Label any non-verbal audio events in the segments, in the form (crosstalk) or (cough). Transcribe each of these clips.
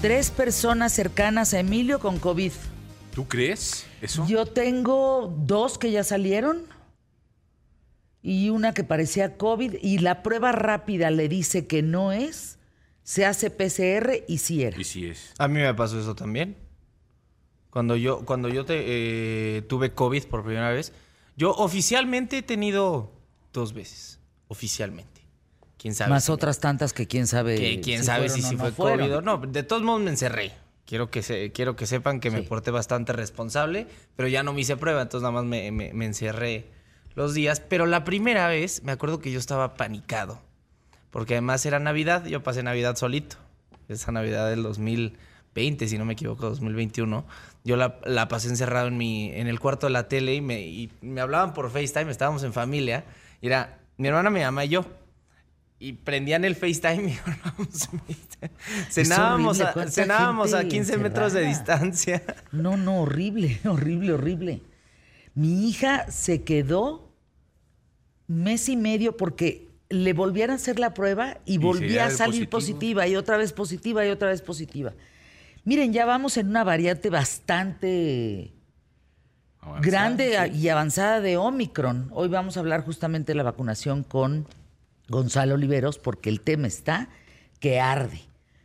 tres personas cercanas a Emilio con COVID. ¿Tú crees eso? Yo tengo dos que ya salieron y una que parecía COVID y la prueba rápida le dice que no es, se hace PCR y sí era. Y sí es. A mí me pasó eso también. Cuando yo, cuando yo te, eh, tuve COVID por primera vez, yo oficialmente he tenido dos veces. Oficialmente. ¿Quién sabe? Más si me- otras tantas que quién sabe. que quién sabe fueron si no fue. COVID o no. De todos modos me encerré. Quiero que, se, quiero que sepan que me porté bastante responsable, pero ya no me hice prueba, entonces nada más me, me- me encerré los días. Pero la primera vez me acuerdo que yo estaba panicado, porque además era Navidad, yo pasé Navidad solito. Esa Navidad del 2020, si no me equivoco, 2021. Yo la, la pasé encerrado en, mi, en el cuarto de la tele y me, y me hablaban por FaceTime, estábamos en familia, y era mi hermana, mi mamá y yo. Y prendían el FaceTime y (laughs) hablábamos. Cenábamos, horrible, a, ¿cuánta cenábamos a gente 15 metros de distancia. No, no, horrible, (laughs) horrible, horrible. Mi hija se quedó mes y medio porque le volvían a hacer la prueba y volvía a salir positivo. positiva y otra vez positiva y otra vez positiva. Miren, ya vamos en una variante bastante Avanzada, grande sí. y avanzada de Omicron. Hoy vamos a hablar justamente de la vacunación con Gonzalo Oliveros porque el tema está que arde.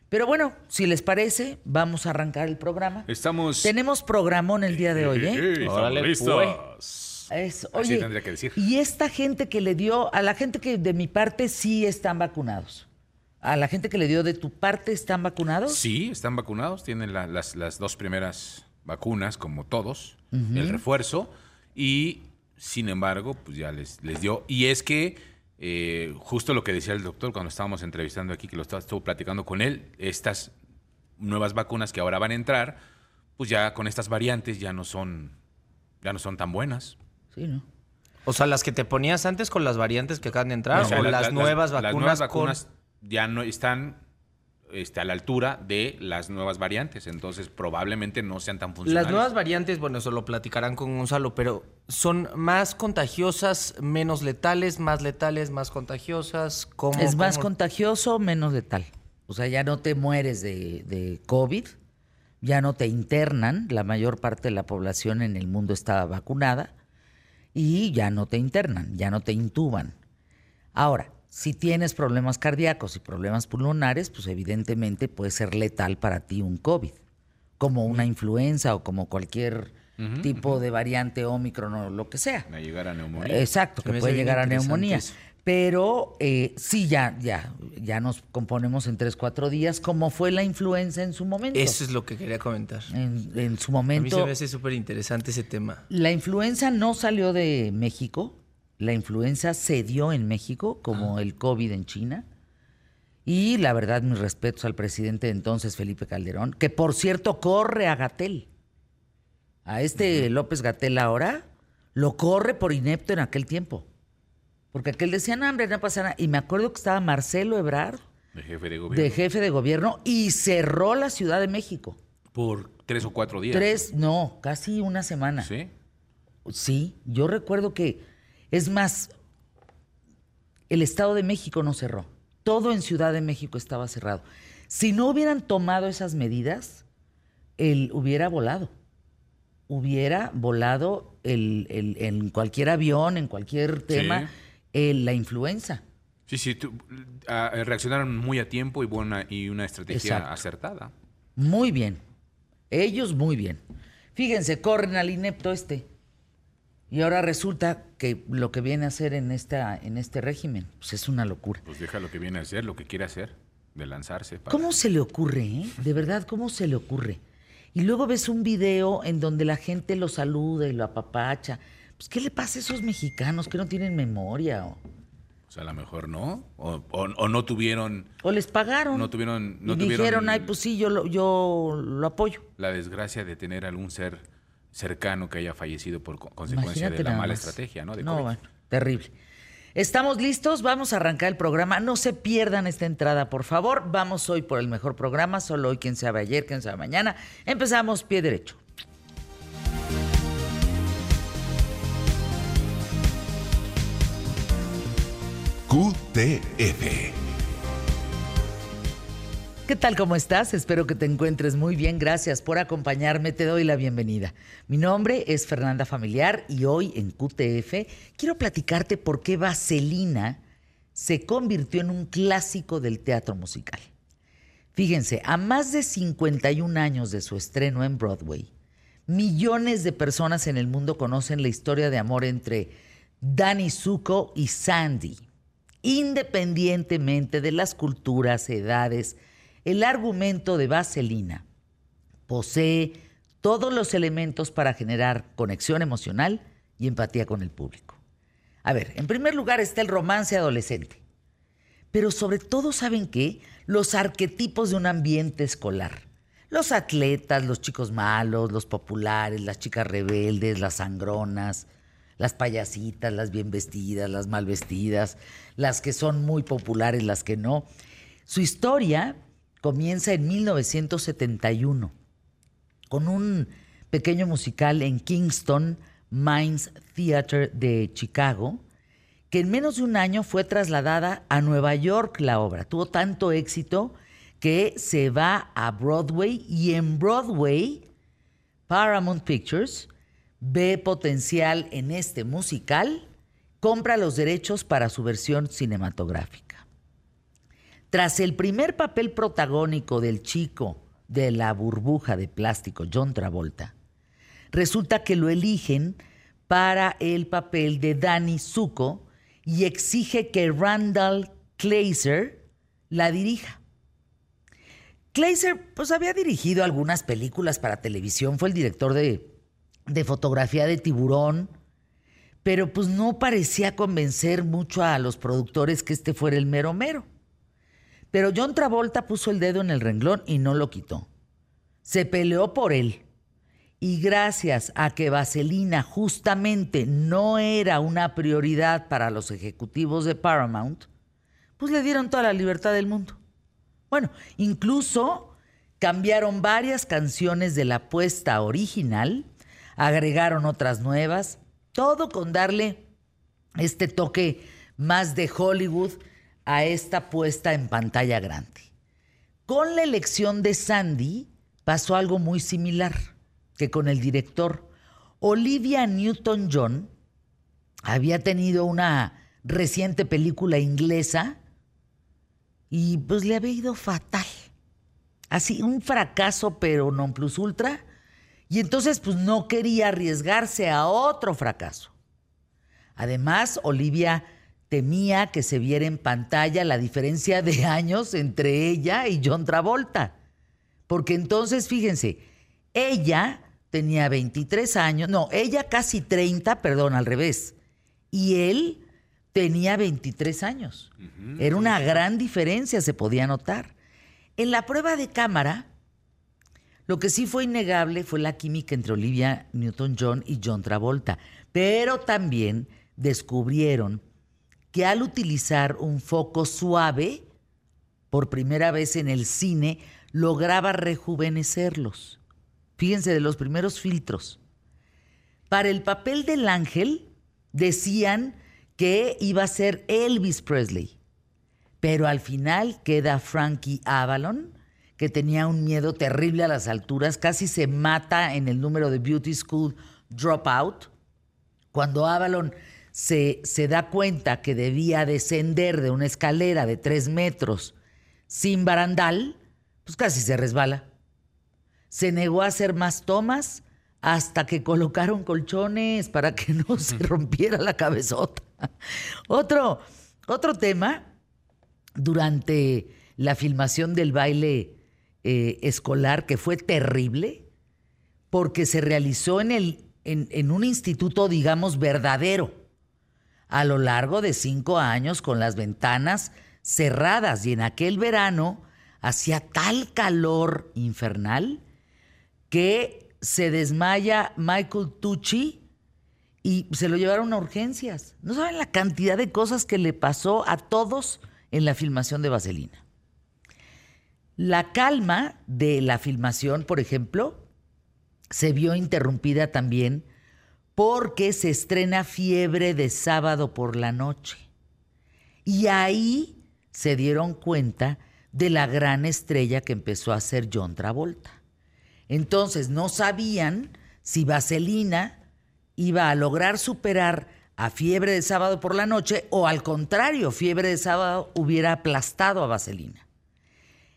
Pero bueno, si les parece, vamos a arrancar el programa. Estamos. Tenemos programón el día de hoy, ¿eh? estamos Órale, listos. Es- Así oye, tendría que decir. y esta gente que le dio, a la gente que de mi parte sí están vacunados. A la gente que le dio de tu parte están vacunados. Sí, están vacunados, tienen la- las, las dos primeras vacunas, como todos, el refuerzo, y sin embargo, pues ya les, les dio. Y es que, eh, justo lo que decía el doctor cuando estábamos entrevistando aquí, que lo estaba, estuvo platicando con él, estas nuevas vacunas que ahora van a entrar, pues ya con estas variantes ya no son, ya no son tan buenas. Sí, ¿no? O sea, las que te ponías antes con las variantes que acaban de entrar, O sea, o la- las, la- nuevas vacunas las nuevas con- vacunas ya no están este, a la altura de las nuevas variantes, entonces probablemente no sean tan funcionales. Las nuevas variantes, bueno, eso lo platicarán con Gonzalo, pero son más contagiosas, menos letales, más letales, más contagiosas. ¿Cómo, Es más cómo? contagioso, menos letal. O sea, ya no te mueres de, de COVID, ya no te internan, la mayor parte de la población en el mundo está vacunada y ya no te internan, ya no te intuban. Ahora, si tienes problemas cardíacos y problemas pulmonares, pues evidentemente puede ser letal para ti un COVID, como una influenza o como cualquier tipo de variante Omicron o lo que sea. A llegar a neumonía. Exacto, Se que puede llegar a neumonía. eso. Pero eh, sí, ya, ya, ya nos componemos en tres, cuatro días, como fue la influenza en su momento. Eso es lo que quería comentar. En, en su A mí se momento, me hace súper interesante ese tema. la influenza no salió de México, la influenza se dio en México, como el COVID en China. Y la verdad, mis respetos al presidente de entonces, Felipe Calderón, que por cierto corre a Gatel. A este López Gatel ahora lo corre por inepto en aquel tiempo. Porque aquel decía, no, hombre, no pasa nada. Y me acuerdo que estaba Marcelo Ebrard, De jefe de gobierno. de jefe de gobierno, y cerró la Ciudad de México. Por tres o cuatro días. Tres, no, casi una semana. Sí. Sí, yo recuerdo que, es más, el Estado de México no cerró. Todo en Ciudad de México estaba cerrado. Si no hubieran tomado esas medidas, él hubiera volado. Hubiera volado el- el- en cualquier avión, en cualquier tema, el- la influenza. Sí, sí, tú- ah, reaccionaron muy a tiempo y, buena, y una estrategia Exacto. acertada. Muy bien. Ellos muy bien. Fíjense, corren al inepto este. Y ahora resulta que lo que viene a hacer en, esta, en este régimen, pues es una locura. Pues deja lo que viene a hacer, lo que quiere hacer, de lanzarse. para- ¿Cómo se le ocurre, eh? De verdad, ¿cómo se le ocurre? Y luego ves un video en donde la gente lo saluda y lo apapacha. Pues, ¿qué le pasa a esos mexicanos que no tienen memoria? O, O sea, a lo mejor no. O, o- o no tuvieron o les pagaron. No tuvieron- no y tuvieron- dijeron, ay, pues sí, yo lo, yo lo apoyo. la desgracia de tener algún ser cercano que haya fallecido por co- consecuencia Imagínate de la mala más. estrategia, ¿no? De no, bueno, terrible. Estamos listos, vamos a arrancar el programa. No se pierdan esta entrada, por favor. Vamos hoy por el mejor programa, solo hoy, quien sabe ayer, quien sabe mañana. Empezamos pie derecho. QTF. ¿Qué tal? ¿Cómo estás? Espero que te encuentres muy bien. Gracias por acompañarme. Te doy la bienvenida. Mi nombre es Fernanda Familiar y hoy en QTF quiero platicarte por qué Vaselina se convirtió en un clásico del teatro musical. Fíjense, a más de 51 años de su estreno en Broadway, millones de personas en el mundo conocen la historia de amor entre Danny Zuko y Sandy, independientemente de las culturas, edades, el argumento de Vaselina posee todos los elementos para generar conexión emocional y empatía con el público. A ver, en primer lugar está el romance adolescente, pero sobre todo saben qué? Los arquetipos de un ambiente escolar. Los atletas, los chicos malos, los populares, las chicas rebeldes, las sangronas, las payasitas, las bien vestidas, las mal vestidas, las que son muy populares, las que no. Su historia comienza en 1971 con un pequeño musical en Kingston Mines Theater de Chicago, que en menos de un año fue trasladada a Nueva York la obra. Tuvo tanto éxito que se va a Broadway y en Broadway Paramount Pictures ve potencial en este musical, compra los derechos para su versión cinematográfica. Tras el primer papel protagónico del chico de la burbuja de plástico, John Travolta, resulta que lo eligen para el papel de Danny Zuko y exige que Randall Kleiser la dirija. Kleiser pues había dirigido algunas películas para televisión, fue el director de, de fotografía de Tiburón, pero pues no parecía convencer mucho a los productores que este fuera el mero mero. Pero John Travolta puso el dedo en el renglón y no lo quitó. Se peleó por él. Y gracias a que Vaselina justamente no era una prioridad para los ejecutivos de Paramount, pues le dieron toda la libertad del mundo. Bueno, incluso cambiaron varias canciones de la puesta original, agregaron otras nuevas, todo con darle este toque más de Hollywood a esta puesta en pantalla grande. Con la elección de Sandy pasó algo muy similar que con el director. Olivia Newton-John había tenido una reciente película inglesa y pues le había ido fatal. Así, un fracaso, pero non plus ultra. Y entonces pues no quería arriesgarse a otro fracaso. Además, Olivia temía que se viera en pantalla la diferencia de (laughs) años entre ella y John Travolta. Porque entonces, fíjense, ella tenía 23 años, no, ella casi 30, perdón, al revés. Y él tenía 23 años. Era una gran diferencia, se podía notar. En la prueba de cámara, lo que sí fue innegable fue la química entre Olivia Newton-John y John Travolta. Pero también descubrieron que al utilizar un foco suave, por primera vez en el cine, lograba rejuvenecerlos. Fíjense de los primeros filtros. Para el papel del ángel decían que iba a ser Elvis Presley, pero al final queda Frankie Avalon, que tenía un miedo terrible a las alturas, casi se mata en el número de Beauty School Dropout. Cuando Avalon se, da cuenta que debía descender de una escalera de tres metros sin barandal, pues casi se resbala. Se negó a hacer más tomas hasta que colocaron colchones para que no se rompiera la cabezota. (laughs) Otro, otro tema, durante la filmación del baile eh, escolar, que fue terrible, porque se realizó en, el, en un instituto, digamos, verdadero a lo largo de cinco años con las ventanas cerradas y en aquel verano hacía tal calor infernal que se desmaya Michael Tucci y se lo llevaron a urgencias. No saben la cantidad de cosas que le pasó a todos en la filmación de Vaselina. La calma de la filmación, por ejemplo, se vio interrumpida también porque se estrena Fiebre de sábado por la noche. Y ahí se dieron cuenta de la gran estrella que empezó a ser John Travolta. Entonces no sabían si Vaselina iba a lograr superar a Fiebre de Sábado por la noche o al contrario, Fiebre de Sábado hubiera aplastado a Vaselina.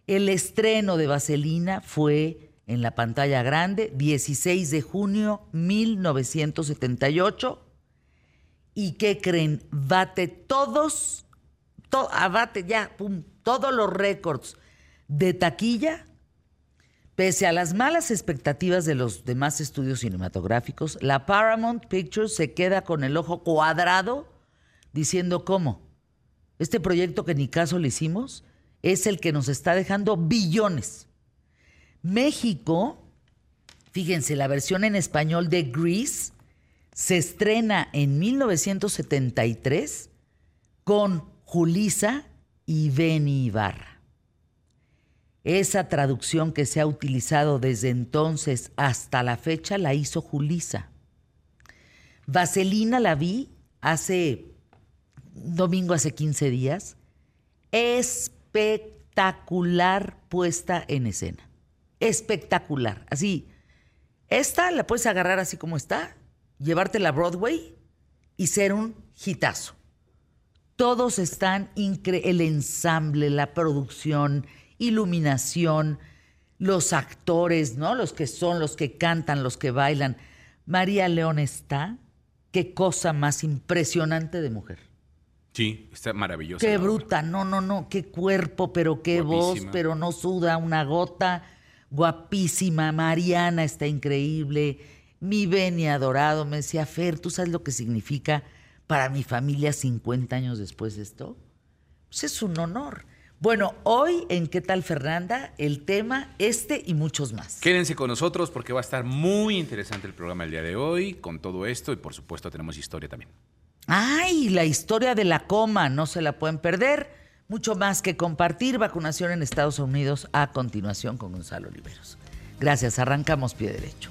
El estreno de Vaselina fue en la pantalla grande 16 de junio 1978 y ¿qué creen? Bate todos, abate ya, pum, todos los récords de taquilla Pese a las malas expectativas de los demás estudios cinematográficos, la Paramount Pictures se queda con el ojo cuadrado diciendo cómo. Este proyecto que ni caso le hicimos es el que nos está dejando billones. México, fíjense, la versión en español de Grease se estrena en 1973 con Julisa y Benny Ibarra. Esa traducción que se ha utilizado desde entonces hasta la fecha la hizo Julisa. Vaselina la vi hace domingo, hace 15 días. Espectacular puesta en escena. Espectacular. Así, esta la puedes agarrar así como está, llevártela a Broadway y ser un hitazo. Todos están increíbles, el ensamble, la producción, iluminación, los actores, ¿no? Los que son, los que cantan, los que bailan. María León está, qué cosa más impresionante de mujer. Sí, está maravillosa. Qué bruta, no, no, no, qué cuerpo, pero qué voz, pero no suda una gota. Guapísima, Mariana está increíble. Mi Beni adorado me decía, Fer, ¿tú sabes lo que significa para mi familia 50 años después de esto? Pues es un honor. Bueno, hoy en ¿Qué tal Fernanda? El tema este y muchos más. Quédense con nosotros porque va a estar muy interesante el programa el día de hoy con todo esto y por supuesto tenemos historia también. Ay, la historia de la coma, no se la pueden perder. Mucho más que compartir. Vacunación en Estados Unidos a continuación con Gonzalo Oliveros. Gracias, arrancamos pie derecho.